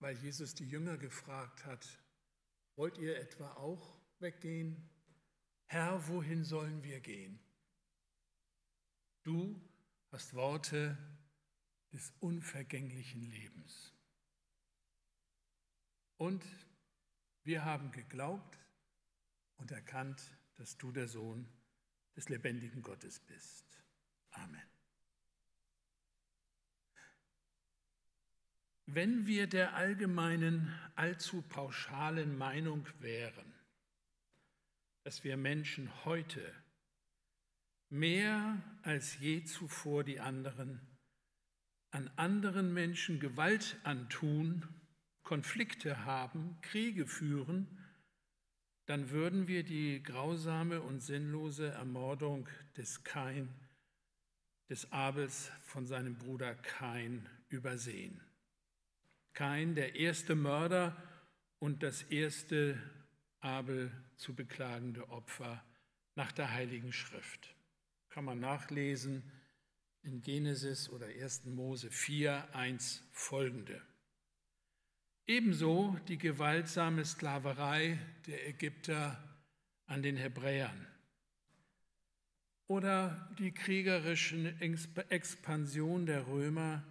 weil Jesus die Jünger gefragt hat, wollt ihr etwa auch weggehen? Herr, wohin sollen wir gehen? Du hast Worte des unvergänglichen Lebens. Und wir haben geglaubt und erkannt, dass du der Sohn des lebendigen Gottes bist. Amen. Wenn wir der allgemeinen, allzu pauschalen Meinung wären, dass wir Menschen heute mehr als je zuvor die anderen an anderen Menschen Gewalt antun, Konflikte haben, Kriege führen, dann würden wir die grausame und sinnlose Ermordung des Kain, des Abels von seinem Bruder Kain übersehen. Kain, der erste Mörder und das erste Abel zu beklagende Opfer nach der Heiligen Schrift. Kann man nachlesen in Genesis oder 1. Mose 4, 1 folgende. Ebenso die gewaltsame Sklaverei der Ägypter an den Hebräern oder die kriegerische Expansion der Römer,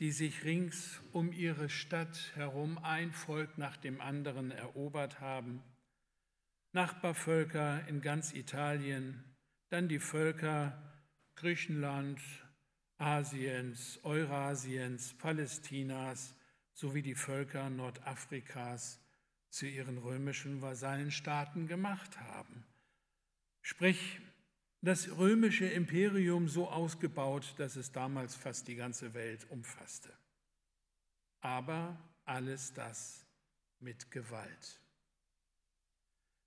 die sich rings um ihre Stadt herum ein Volk nach dem anderen erobert haben, Nachbarvölker in ganz Italien, dann die Völker Griechenland, Asiens, Eurasiens, Palästinas, sowie die Völker Nordafrikas zu ihren römischen Vasallenstaaten gemacht haben. Sprich, das römische Imperium so ausgebaut, dass es damals fast die ganze Welt umfasste. Aber alles das mit Gewalt.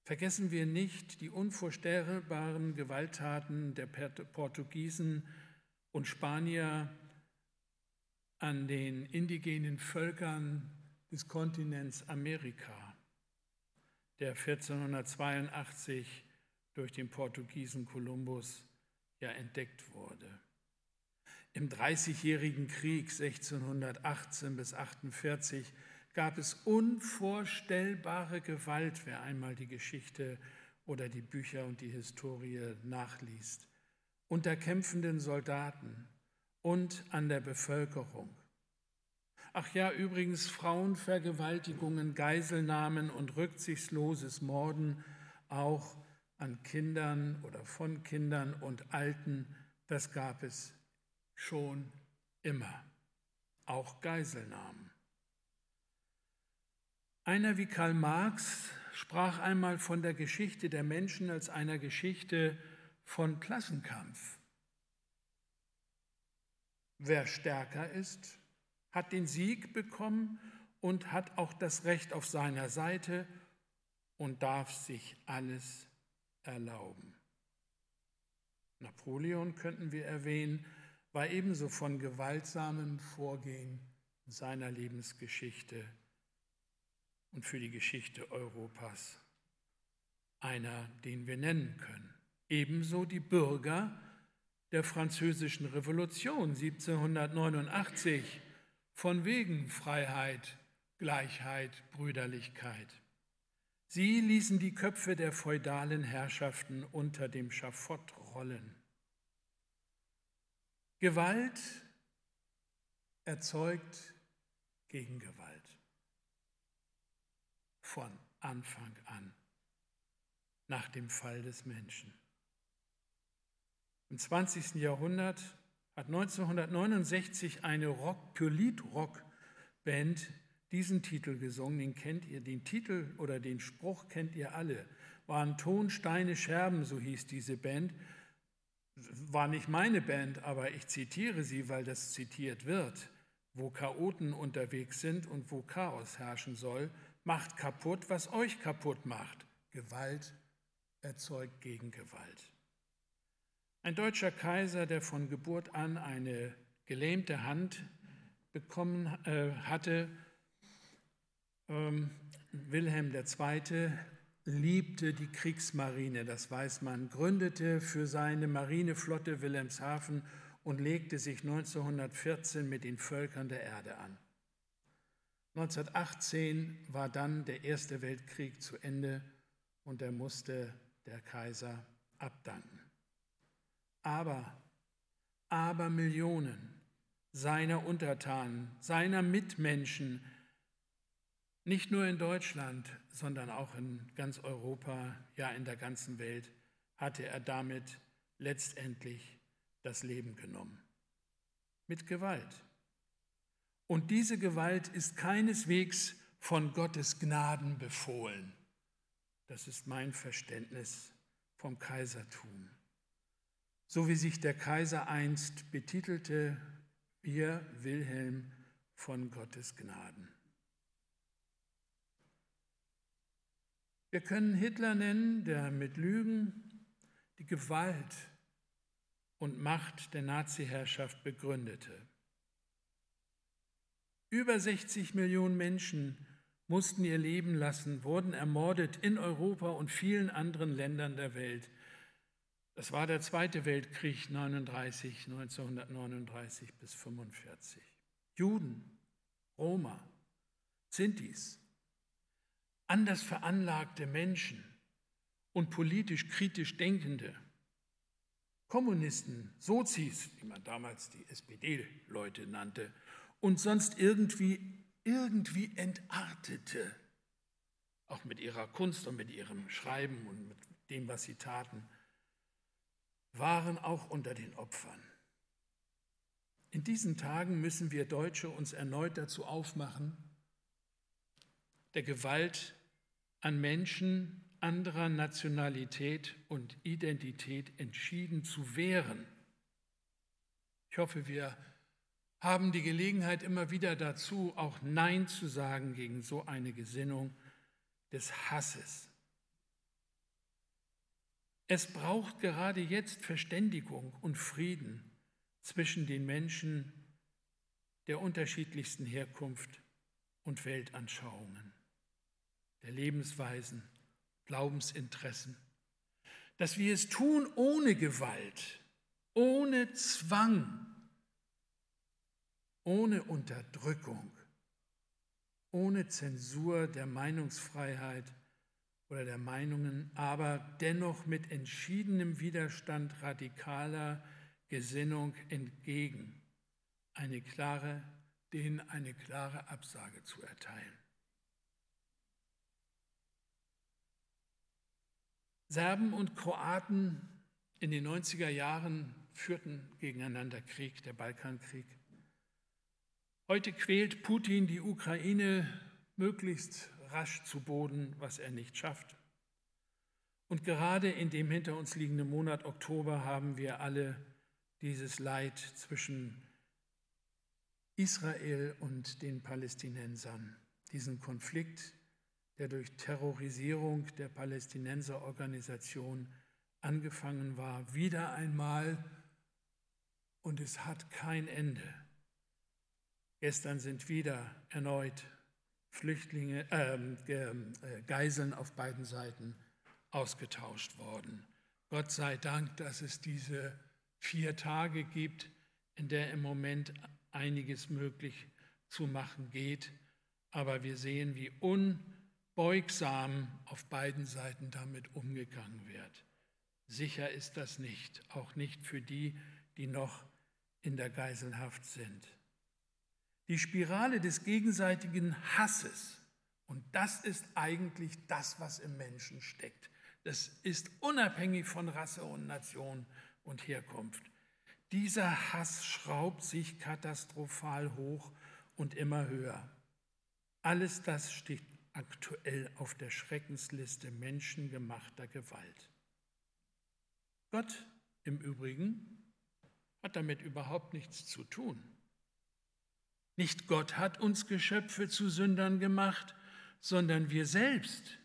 Vergessen wir nicht die unvorstellbaren Gewalttaten der Portugiesen und Spanier an den indigenen Völkern des Kontinents Amerika, der 1482 durch den Portugiesen Kolumbus ja entdeckt wurde. Im Dreißigjährigen Krieg 1618 bis 48 gab es unvorstellbare Gewalt, wer einmal die Geschichte oder die Bücher und die Historie nachliest, unter kämpfenden Soldaten, und an der Bevölkerung. Ach ja, übrigens Frauenvergewaltigungen, Geiselnahmen und rücksichtsloses Morden auch an Kindern oder von Kindern und Alten, das gab es schon immer. Auch Geiselnahmen. Einer wie Karl Marx sprach einmal von der Geschichte der Menschen als einer Geschichte von Klassenkampf. Wer stärker ist, hat den Sieg bekommen und hat auch das Recht auf seiner Seite und darf sich alles erlauben. Napoleon könnten wir erwähnen, war ebenso von gewaltsamem Vorgehen seiner Lebensgeschichte und für die Geschichte Europas einer, den wir nennen können. Ebenso die Bürger, der Französischen Revolution 1789 von wegen Freiheit, Gleichheit, Brüderlichkeit. Sie ließen die Köpfe der feudalen Herrschaften unter dem Schafott rollen. Gewalt erzeugt Gegengewalt. Von Anfang an, nach dem Fall des Menschen. Im 20. Jahrhundert hat 1969 eine Rock, Polit-Rock-Band diesen Titel gesungen. Den kennt ihr, den Titel oder den Spruch kennt ihr alle. Waren Ton, Steine, Scherben, so hieß diese Band. War nicht meine Band, aber ich zitiere sie, weil das zitiert wird. Wo Chaoten unterwegs sind und wo Chaos herrschen soll, macht kaputt, was euch kaputt macht. Gewalt erzeugt Gegengewalt. Ein deutscher Kaiser, der von Geburt an eine gelähmte Hand bekommen äh, hatte, ähm, Wilhelm II. liebte die Kriegsmarine, das weiß man, gründete für seine Marineflotte Wilhelmshaven und legte sich 1914 mit den Völkern der Erde an. 1918 war dann der Erste Weltkrieg zu Ende und er musste der Kaiser abdanken. Aber, aber Millionen seiner Untertanen, seiner Mitmenschen, nicht nur in Deutschland, sondern auch in ganz Europa, ja in der ganzen Welt, hatte er damit letztendlich das Leben genommen. Mit Gewalt. Und diese Gewalt ist keineswegs von Gottes Gnaden befohlen. Das ist mein Verständnis vom Kaisertum. So wie sich der Kaiser einst betitelte, ihr Wilhelm von Gottes Gnaden. Wir können Hitler nennen, der mit Lügen die Gewalt und Macht der Nazi-Herrschaft begründete. Über 60 Millionen Menschen mussten ihr Leben lassen, wurden ermordet in Europa und vielen anderen Ländern der Welt. Das war der Zweite Weltkrieg 39, 1939 bis 1945. Juden, Roma, Sintis, anders veranlagte Menschen und politisch kritisch Denkende, Kommunisten, Sozis, wie man damals die SPD-Leute nannte, und sonst irgendwie, irgendwie entartete, auch mit ihrer Kunst und mit ihrem Schreiben und mit dem, was sie taten, waren auch unter den Opfern. In diesen Tagen müssen wir Deutsche uns erneut dazu aufmachen, der Gewalt an Menschen anderer Nationalität und Identität entschieden zu wehren. Ich hoffe, wir haben die Gelegenheit immer wieder dazu, auch Nein zu sagen gegen so eine Gesinnung des Hasses. Es braucht gerade jetzt Verständigung und Frieden zwischen den Menschen der unterschiedlichsten Herkunft und Weltanschauungen, der Lebensweisen, Glaubensinteressen. Dass wir es tun ohne Gewalt, ohne Zwang, ohne Unterdrückung, ohne Zensur der Meinungsfreiheit oder der Meinungen, aber dennoch mit entschiedenem Widerstand radikaler Gesinnung entgegen, eine klare, denen eine klare Absage zu erteilen. Serben und Kroaten in den 90er Jahren führten gegeneinander Krieg, der Balkankrieg. Heute quält Putin die Ukraine möglichst rasch zu Boden, was er nicht schafft. Und gerade in dem hinter uns liegenden Monat Oktober haben wir alle dieses Leid zwischen Israel und den Palästinensern, diesen Konflikt, der durch Terrorisierung der Palästinenserorganisation angefangen war, wieder einmal und es hat kein Ende. Gestern sind wieder erneut Flüchtlinge, ähm, äh, Geiseln auf beiden Seiten ausgetauscht worden. Gott sei Dank, dass es diese vier Tage gibt, in der im Moment einiges möglich zu machen geht. Aber wir sehen, wie unbeugsam auf beiden Seiten damit umgegangen wird. Sicher ist das nicht, auch nicht für die, die noch in der Geiselhaft sind. Die Spirale des gegenseitigen Hasses. Und das ist eigentlich das, was im Menschen steckt. Das ist unabhängig von Rasse und Nation und Herkunft. Dieser Hass schraubt sich katastrophal hoch und immer höher. Alles das steht aktuell auf der Schreckensliste menschengemachter Gewalt. Gott im Übrigen hat damit überhaupt nichts zu tun. Nicht Gott hat uns Geschöpfe zu Sündern gemacht, sondern wir selbst,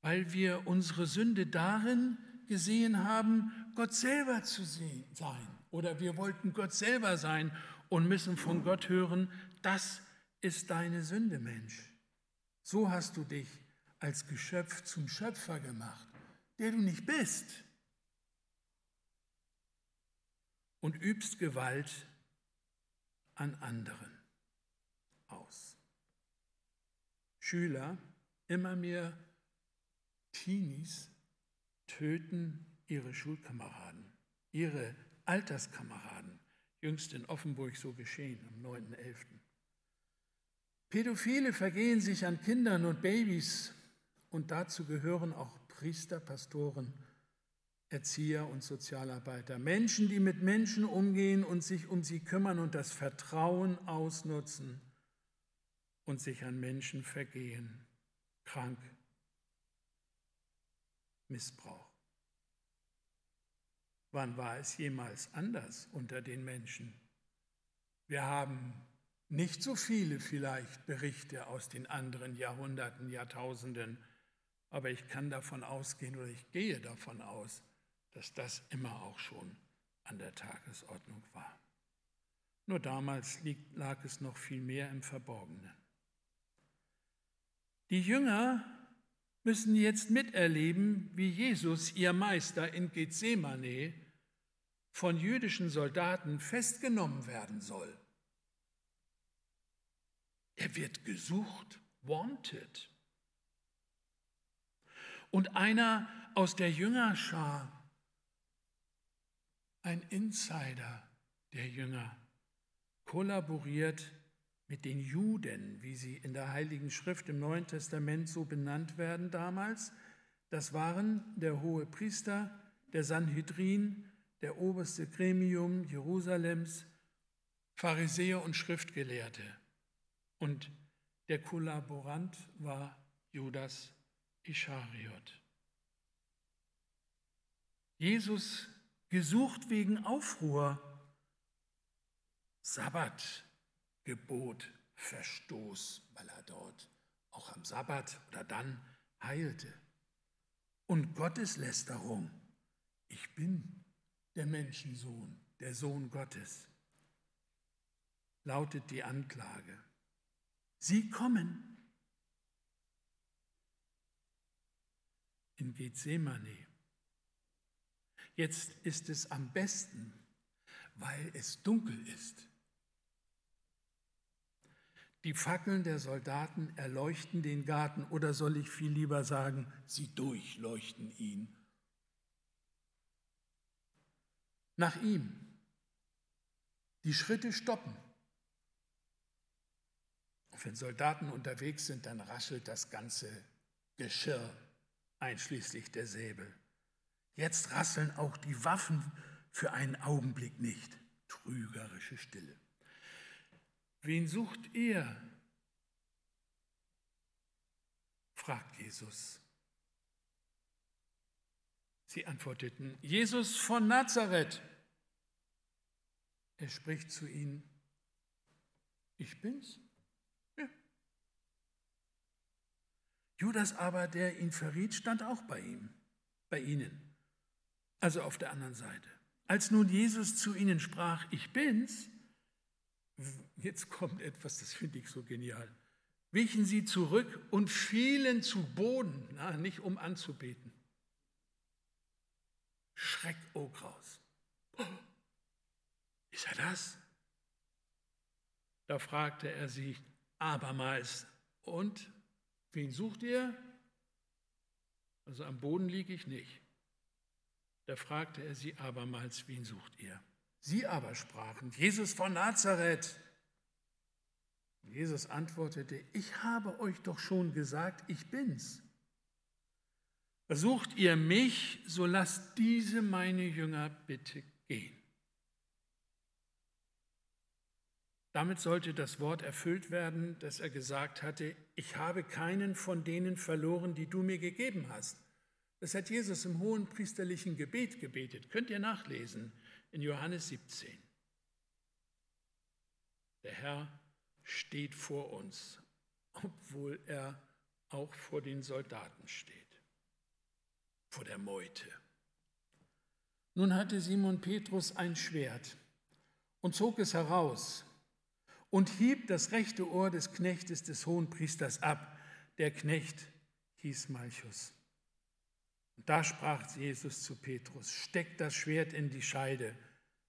weil wir unsere Sünde darin gesehen haben, Gott selber zu sein. Oder wir wollten Gott selber sein und müssen von Gott hören, das ist deine Sünde, Mensch. So hast du dich als Geschöpf zum Schöpfer gemacht, der du nicht bist. Und übst Gewalt an anderen aus. Schüler, immer mehr Teenies töten ihre Schulkameraden, ihre Alterskameraden. Jüngst in Offenburg so geschehen am 9.11. Pädophile vergehen sich an Kindern und Babys und dazu gehören auch Priester, Pastoren, Erzieher und Sozialarbeiter. Menschen, die mit Menschen umgehen und sich um sie kümmern und das Vertrauen ausnutzen und sich an Menschen vergehen. Krank. Missbrauch. Wann war es jemals anders unter den Menschen? Wir haben nicht so viele vielleicht Berichte aus den anderen Jahrhunderten, Jahrtausenden, aber ich kann davon ausgehen oder ich gehe davon aus, dass das immer auch schon an der Tagesordnung war. Nur damals lag es noch viel mehr im Verborgenen. Die Jünger müssen jetzt miterleben, wie Jesus, ihr Meister in Gethsemane, von jüdischen Soldaten festgenommen werden soll. Er wird gesucht, wanted. Und einer aus der Jüngerschar, ein Insider der Jünger, kollaboriert mit den Juden, wie sie in der Heiligen Schrift im Neuen Testament so benannt werden damals. Das waren der hohe Priester, der Sanhedrin, der oberste Gremium Jerusalems, Pharisäer und Schriftgelehrte. Und der Kollaborant war Judas Ischariot. Jesus gesucht wegen Aufruhr, Sabbatgebot, Verstoß, weil er dort auch am Sabbat oder dann heilte. Und Gotteslästerung. Ich bin der Menschensohn, der Sohn Gottes, lautet die Anklage. Sie kommen in Gethsemane. Jetzt ist es am besten, weil es dunkel ist. Die Fackeln der Soldaten erleuchten den Garten oder soll ich viel lieber sagen, sie durchleuchten ihn. Nach ihm. Die Schritte stoppen. Wenn Soldaten unterwegs sind, dann raschelt das ganze Geschirr, einschließlich der Säbel. Jetzt rasseln auch die Waffen für einen Augenblick nicht. Trügerische Stille. Wen sucht ihr? fragt Jesus. Sie antworteten, Jesus von Nazareth. Er spricht zu ihnen, ich bin's. Judas aber, der ihn verriet, stand auch bei ihm, bei ihnen, also auf der anderen Seite. Als nun Jesus zu ihnen sprach, ich bin's, jetzt kommt etwas, das finde ich so genial. Wichen sie zurück und fielen zu Boden, na, nicht um anzubeten. Schreck, oh Graus. Ist er das? Da fragte er sie abermals, und wen sucht ihr? Also am Boden liege ich nicht. Da fragte er sie abermals, wen sucht ihr? Sie aber sprachen, Jesus von Nazareth. Jesus antwortete, ich habe euch doch schon gesagt, ich bin's. Versucht ihr mich, so lasst diese meine Jünger bitte gehen. Damit sollte das Wort erfüllt werden, das er gesagt hatte, ich habe keinen von denen verloren, die du mir gegeben hast. Das hat Jesus im hohen priesterlichen Gebet gebetet. Könnt ihr nachlesen in Johannes 17. Der Herr steht vor uns, obwohl er auch vor den Soldaten steht vor der Meute. Nun hatte Simon Petrus ein Schwert und zog es heraus und hieb das rechte Ohr des Knechtes des Hohenpriesters ab. Der Knecht hieß Malchus. Und da sprach Jesus zu Petrus, steck das Schwert in die Scheide.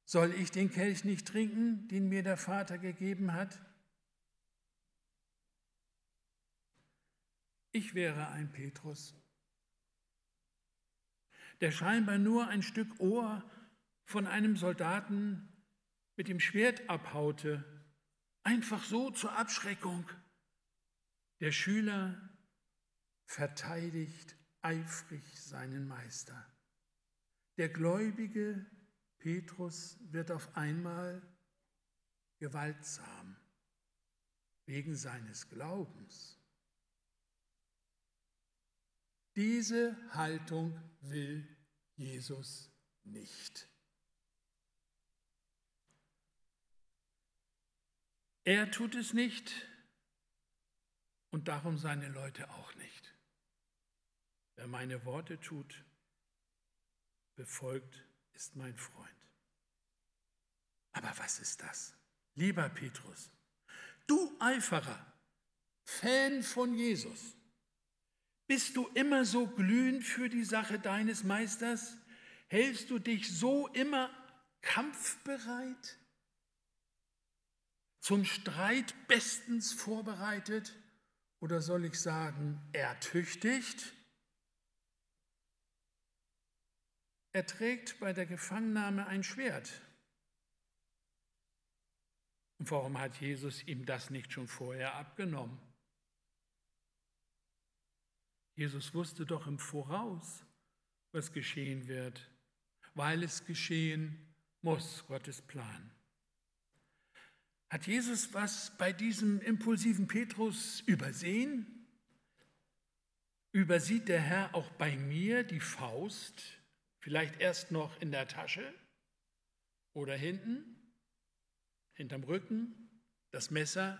Soll ich den Kelch nicht trinken, den mir der Vater gegeben hat? Ich wäre ein Petrus, der scheinbar nur ein Stück Ohr von einem Soldaten mit dem Schwert abhaute, einfach so zur Abschreckung. Der Schüler verteidigt eifrig seinen Meister. Der gläubige Petrus wird auf einmal gewaltsam wegen seines Glaubens. Diese Haltung will Jesus nicht. Er tut es nicht und darum seine Leute auch nicht. Wer meine Worte tut, befolgt, ist mein Freund. Aber was ist das? Lieber Petrus, du Eiferer, Fan von Jesus, bist du immer so glühend für die Sache deines Meisters? Hältst du dich so immer kampfbereit? Zum Streit bestens vorbereitet? Oder soll ich sagen, ertüchtigt? Er trägt bei der Gefangennahme ein Schwert. Und warum hat Jesus ihm das nicht schon vorher abgenommen? Jesus wusste doch im Voraus, was geschehen wird, weil es geschehen muss, Gottes Plan. Hat Jesus was bei diesem impulsiven Petrus übersehen? Übersieht der Herr auch bei mir die Faust, vielleicht erst noch in der Tasche oder hinten, hinterm Rücken, das Messer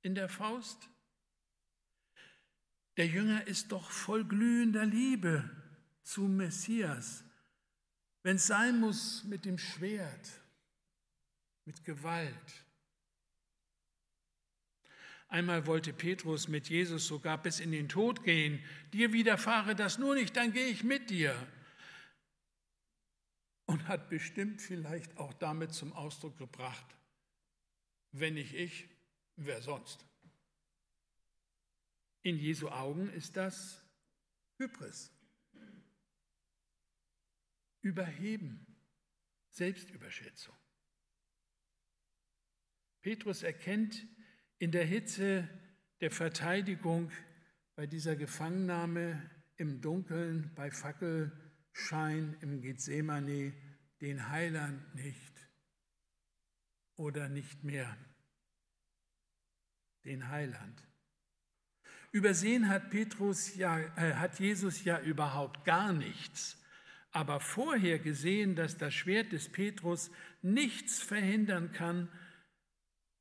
in der Faust? Der Jünger ist doch voll glühender Liebe zum Messias. Wenn es sein muss, mit dem Schwert, mit Gewalt. Einmal wollte Petrus mit Jesus sogar bis in den Tod gehen. Dir widerfahre das nur nicht, dann gehe ich mit dir. Und hat bestimmt vielleicht auch damit zum Ausdruck gebracht, wenn nicht ich, wer sonst? In Jesu Augen ist das Hybris. Überheben, Selbstüberschätzung. Petrus erkennt in der Hitze der Verteidigung bei dieser Gefangennahme im Dunkeln, bei Fackelschein im Gethsemane den Heiland nicht oder nicht mehr. Den Heiland. Übersehen hat Petrus ja, äh, hat Jesus ja überhaupt gar nichts. Aber vorher gesehen, dass das Schwert des Petrus nichts verhindern kann,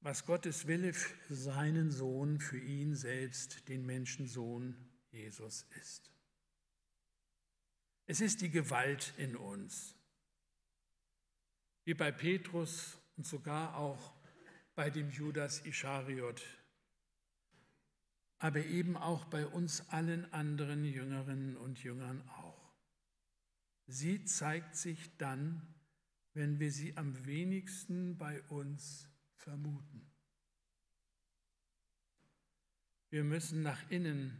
was Gottes Wille für seinen Sohn, für ihn selbst, den Menschensohn Jesus ist. Es ist die Gewalt in uns, wie bei Petrus und sogar auch bei dem Judas Ischariot, aber eben auch bei uns allen anderen Jüngerinnen und Jüngern auch. Sie zeigt sich dann, wenn wir sie am wenigsten bei uns vermuten. Wir müssen nach innen,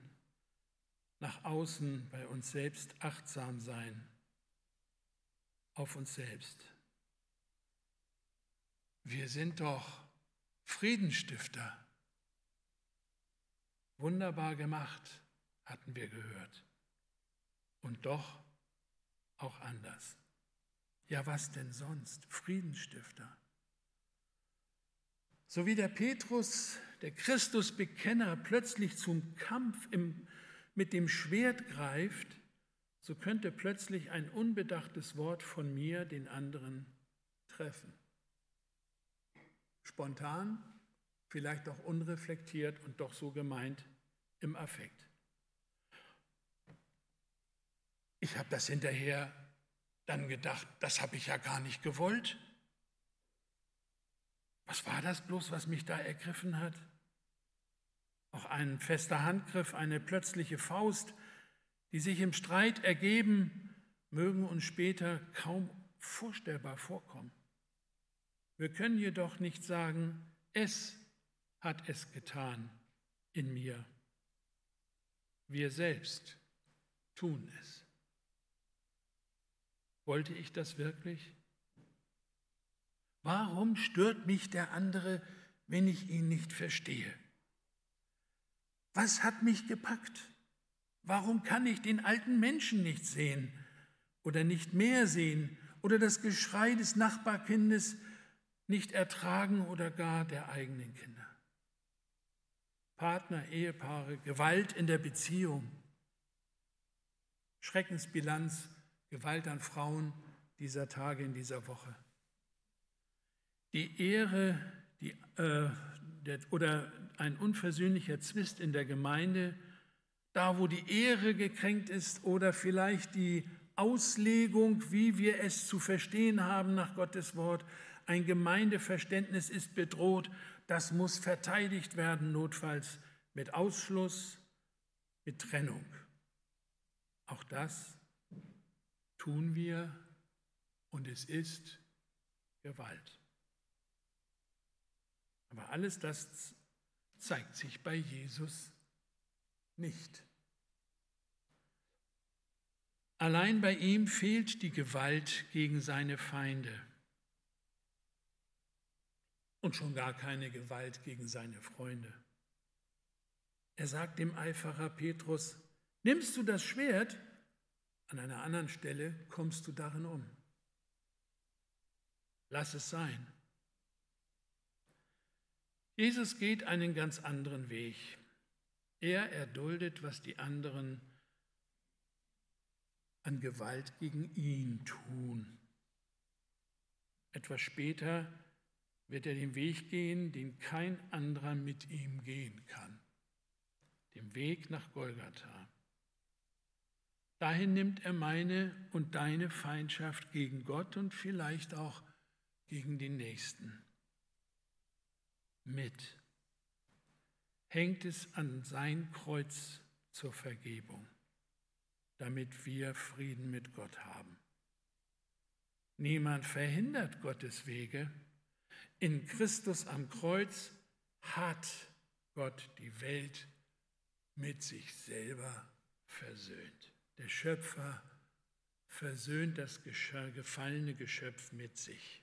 nach außen bei uns selbst achtsam sein, auf uns selbst. Wir sind doch Friedensstifter. Wunderbar gemacht, hatten wir gehört. Und doch auch anders. Ja, was denn sonst? Friedensstifter. So wie der Petrus, der Christusbekenner, plötzlich zum Kampf im, mit dem Schwert greift, so könnte plötzlich ein unbedachtes Wort von mir den anderen treffen. Spontan, vielleicht auch unreflektiert und doch so gemeint, im Affekt. Ich habe das hinterher dann gedacht, das habe ich ja gar nicht gewollt. Was war das bloß, was mich da ergriffen hat? Auch ein fester Handgriff, eine plötzliche Faust, die sich im Streit ergeben, mögen uns später kaum vorstellbar vorkommen. Wir können jedoch nicht sagen, es hat es getan in mir. Wir selbst tun es. Wollte ich das wirklich? Warum stört mich der andere, wenn ich ihn nicht verstehe? Was hat mich gepackt? Warum kann ich den alten Menschen nicht sehen oder nicht mehr sehen oder das Geschrei des Nachbarkindes nicht ertragen oder gar der eigenen Kinder? Partner, Ehepaare, Gewalt in der Beziehung, Schreckensbilanz, Gewalt an Frauen dieser Tage in dieser Woche. Die Ehre die, äh, der, oder ein unversöhnlicher Zwist in der Gemeinde, da wo die Ehre gekränkt ist oder vielleicht die Auslegung, wie wir es zu verstehen haben nach Gottes Wort, ein Gemeindeverständnis ist bedroht, das muss verteidigt werden, notfalls mit Ausschluss, mit Trennung. Auch das tun wir und es ist Gewalt. Aber alles das zeigt sich bei Jesus nicht. Allein bei ihm fehlt die Gewalt gegen seine Feinde und schon gar keine Gewalt gegen seine Freunde. Er sagt dem Eiferer Petrus, nimmst du das Schwert, an einer anderen Stelle kommst du darin um. Lass es sein. Jesus geht einen ganz anderen Weg. Er erduldet, was die anderen an Gewalt gegen ihn tun. Etwas später wird er den Weg gehen, den kein anderer mit ihm gehen kann, dem Weg nach Golgatha. Dahin nimmt er meine und deine Feindschaft gegen Gott und vielleicht auch gegen den Nächsten mit. Hängt es an sein Kreuz zur Vergebung, damit wir Frieden mit Gott haben. Niemand verhindert Gottes Wege, in Christus am Kreuz hat Gott die Welt mit sich selber versöhnt. Der Schöpfer versöhnt das gefallene Geschöpf mit sich.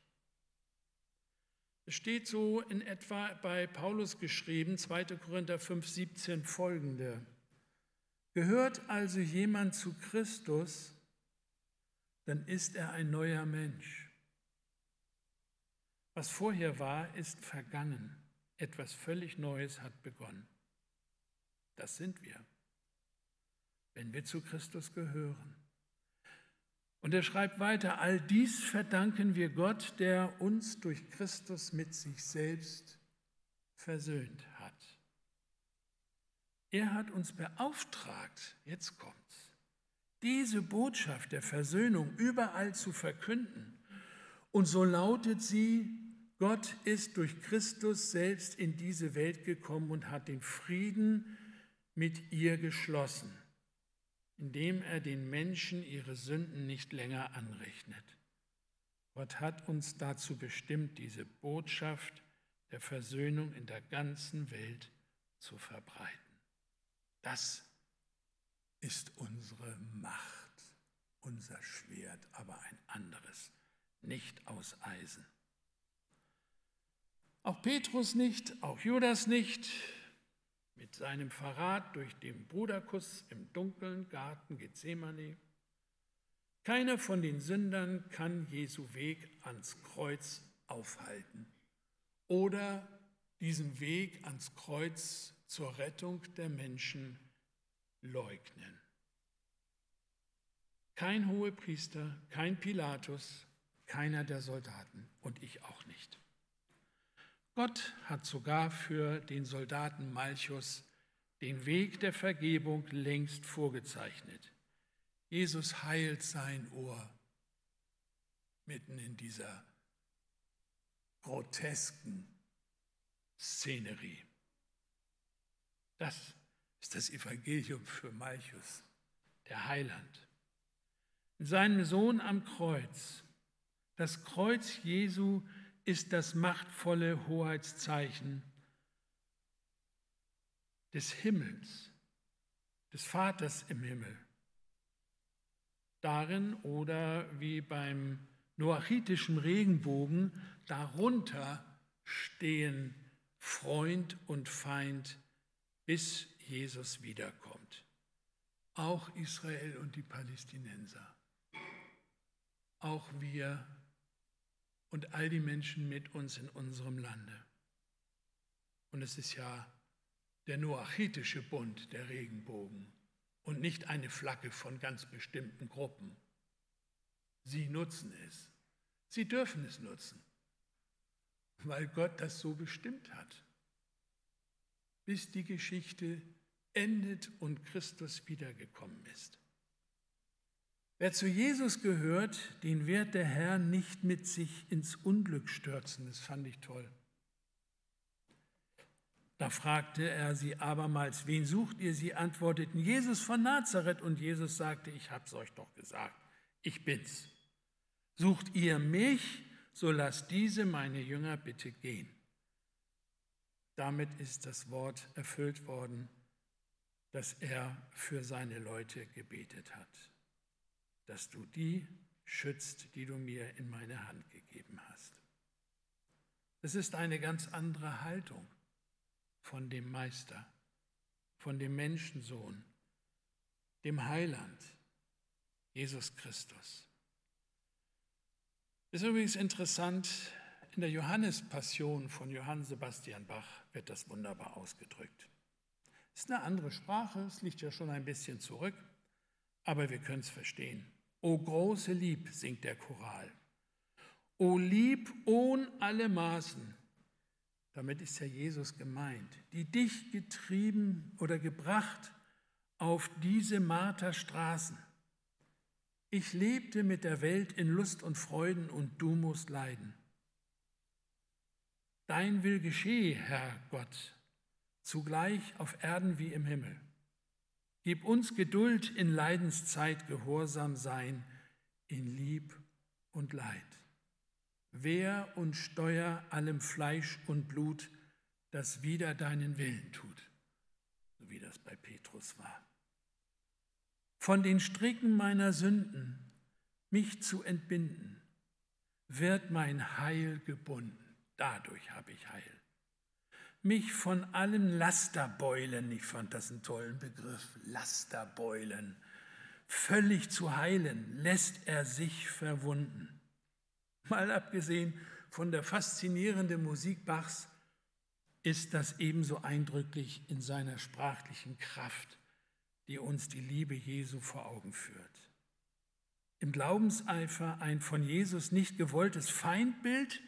Es steht so in etwa bei Paulus geschrieben, 2. Korinther 5, 17 folgende. Gehört also jemand zu Christus, dann ist er ein neuer Mensch. Was vorher war, ist vergangen. Etwas völlig Neues hat begonnen. Das sind wir, wenn wir zu Christus gehören. Und er schreibt weiter, all dies verdanken wir Gott, der uns durch Christus mit sich selbst versöhnt hat. Er hat uns beauftragt, jetzt kommt's, diese Botschaft der Versöhnung überall zu verkünden. Und so lautet sie, Gott ist durch Christus selbst in diese Welt gekommen und hat den Frieden mit ihr geschlossen, indem er den Menschen ihre Sünden nicht länger anrechnet. Gott hat uns dazu bestimmt, diese Botschaft der Versöhnung in der ganzen Welt zu verbreiten. Das ist unsere Macht, unser Schwert, aber ein anderes, nicht aus Eisen. Auch Petrus nicht, auch Judas nicht, mit seinem Verrat durch den Bruderkuss im dunklen Garten Gethsemane. Keiner von den Sündern kann Jesu Weg ans Kreuz aufhalten oder diesen Weg ans Kreuz zur Rettung der Menschen leugnen. Kein Hohepriester, kein Pilatus, keiner der Soldaten und ich auch nicht. Gott hat sogar für den Soldaten Malchus den Weg der Vergebung längst vorgezeichnet. Jesus heilt sein Ohr mitten in dieser grotesken Szenerie. Das ist das Evangelium für Malchus, der Heiland. In seinem Sohn am Kreuz, das Kreuz Jesu ist das machtvolle Hoheitszeichen des Himmels. des Vaters im Himmel. Darin oder wie beim noachitischen Regenbogen, darunter stehen Freund und Feind, bis Jesus wiederkommt. Auch Israel und die Palästinenser. Auch wir und all die Menschen mit uns in unserem Lande. Und es ist ja der noachitische Bund, der Regenbogen, und nicht eine Flagge von ganz bestimmten Gruppen. Sie nutzen es. Sie dürfen es nutzen, weil Gott das so bestimmt hat, bis die Geschichte endet und Christus wiedergekommen ist. Wer zu Jesus gehört, den wird der Herr nicht mit sich ins Unglück stürzen. Das fand ich toll. Da fragte er sie abermals, wen sucht ihr? Sie antworteten, Jesus von Nazareth. Und Jesus sagte, ich hab's euch doch gesagt, ich bin's. Sucht ihr mich, so lasst diese meine Jünger bitte gehen. Damit ist das Wort erfüllt worden, das er für seine Leute gebetet hat, dass du die schützt, die du mir in meine Hand gegeben hast. Es ist eine ganz andere Haltung von dem Meister, von dem Menschensohn, dem Heiland, Jesus Christus. Ist übrigens interessant, in der Johannespassion von Johann Sebastian Bach wird das wunderbar ausgedrückt. Es ist eine andere Sprache, es liegt ja schon ein bisschen zurück, aber wir können es verstehen. O große Lieb, singt der Choral. O Lieb ohn alle Maßen, damit ist ja Jesus gemeint, die dich getrieben oder gebracht auf diese Marterstraßen. Ich lebte mit der Welt in Lust und Freuden und du musst leiden. Dein will geschehe, Herr Gott, zugleich auf Erden wie im Himmel. Gib uns Geduld in Leidenszeit, Gehorsam sein, in Lieb und Leid. Wehr und steuer allem Fleisch und Blut, das wider deinen Willen tut, so wie das bei Petrus war. Von den Stricken meiner Sünden mich zu entbinden, wird mein Heil gebunden. Dadurch habe ich Heil. Mich von allen Lasterbeulen, ich fand das einen tollen Begriff, Lasterbeulen, völlig zu heilen, lässt er sich verwunden Mal abgesehen von der faszinierenden Musik Bachs ist das ebenso eindrücklich in seiner sprachlichen Kraft, die uns die Liebe Jesu vor Augen führt. Im Glaubenseifer ein von Jesus nicht gewolltes Feindbild,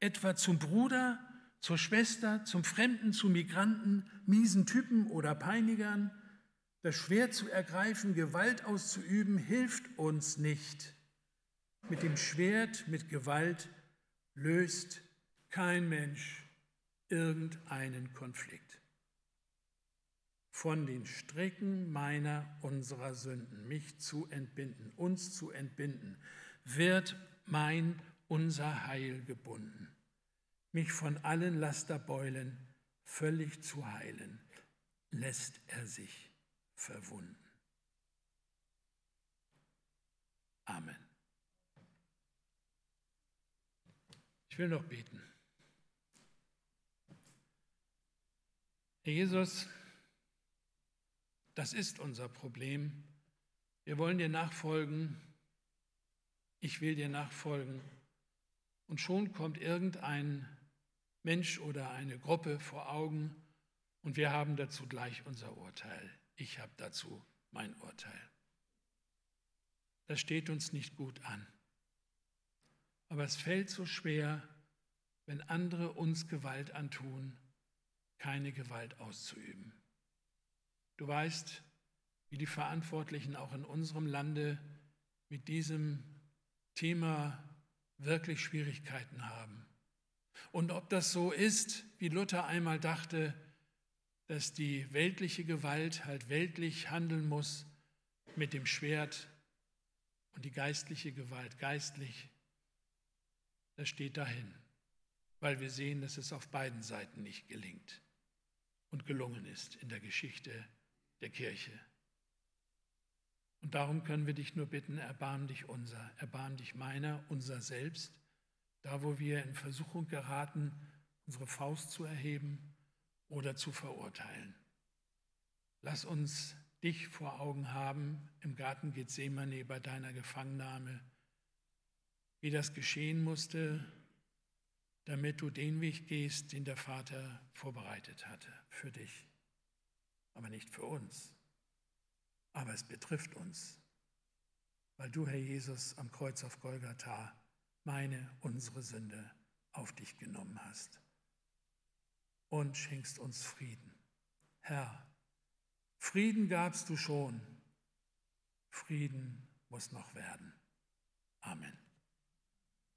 etwa zum Bruder, zur Schwester, zum Fremden, zu Migranten, miesen Typen oder Peinigern, das schwer zu ergreifen, Gewalt auszuüben, hilft uns nicht. Mit dem Schwert, mit Gewalt löst kein Mensch irgendeinen Konflikt. Von den Stricken meiner, unserer Sünden, mich zu entbinden, uns zu entbinden, wird mein, unser Heil gebunden. Mich von allen Lasterbeulen völlig zu heilen, lässt er sich verwunden. Amen. Ich will noch beten. Herr Jesus, das ist unser Problem. Wir wollen dir nachfolgen. Ich will dir nachfolgen. Und schon kommt irgendein Mensch oder eine Gruppe vor Augen und wir haben dazu gleich unser Urteil. Ich habe dazu mein Urteil. Das steht uns nicht gut an. Aber es fällt so schwer, wenn andere uns Gewalt antun, keine Gewalt auszuüben. Du weißt, wie die Verantwortlichen auch in unserem Lande mit diesem Thema wirklich Schwierigkeiten haben. Und ob das so ist, wie Luther einmal dachte, dass die weltliche Gewalt halt weltlich handeln muss mit dem Schwert und die geistliche Gewalt geistlich, das steht dahin, weil wir sehen, dass es auf beiden Seiten nicht gelingt und gelungen ist in der Geschichte der Kirche. Und darum können wir dich nur bitten, erbarm dich unser, erbarm dich meiner, unser selbst, da wo wir in Versuchung geraten, unsere Faust zu erheben oder zu verurteilen. Lass uns dich vor Augen haben im Garten Gethsemane bei deiner Gefangennahme, wie das geschehen musste, damit du den Weg gehst, den der Vater vorbereitet hatte für dich, aber nicht für uns. Aber es betrifft uns, weil du, Herr Jesus, am Kreuz auf Golgatha meine, unsere Sünde auf dich genommen hast und schenkst uns Frieden. Herr, Frieden gabst du schon, Frieden muss noch werden. Amen.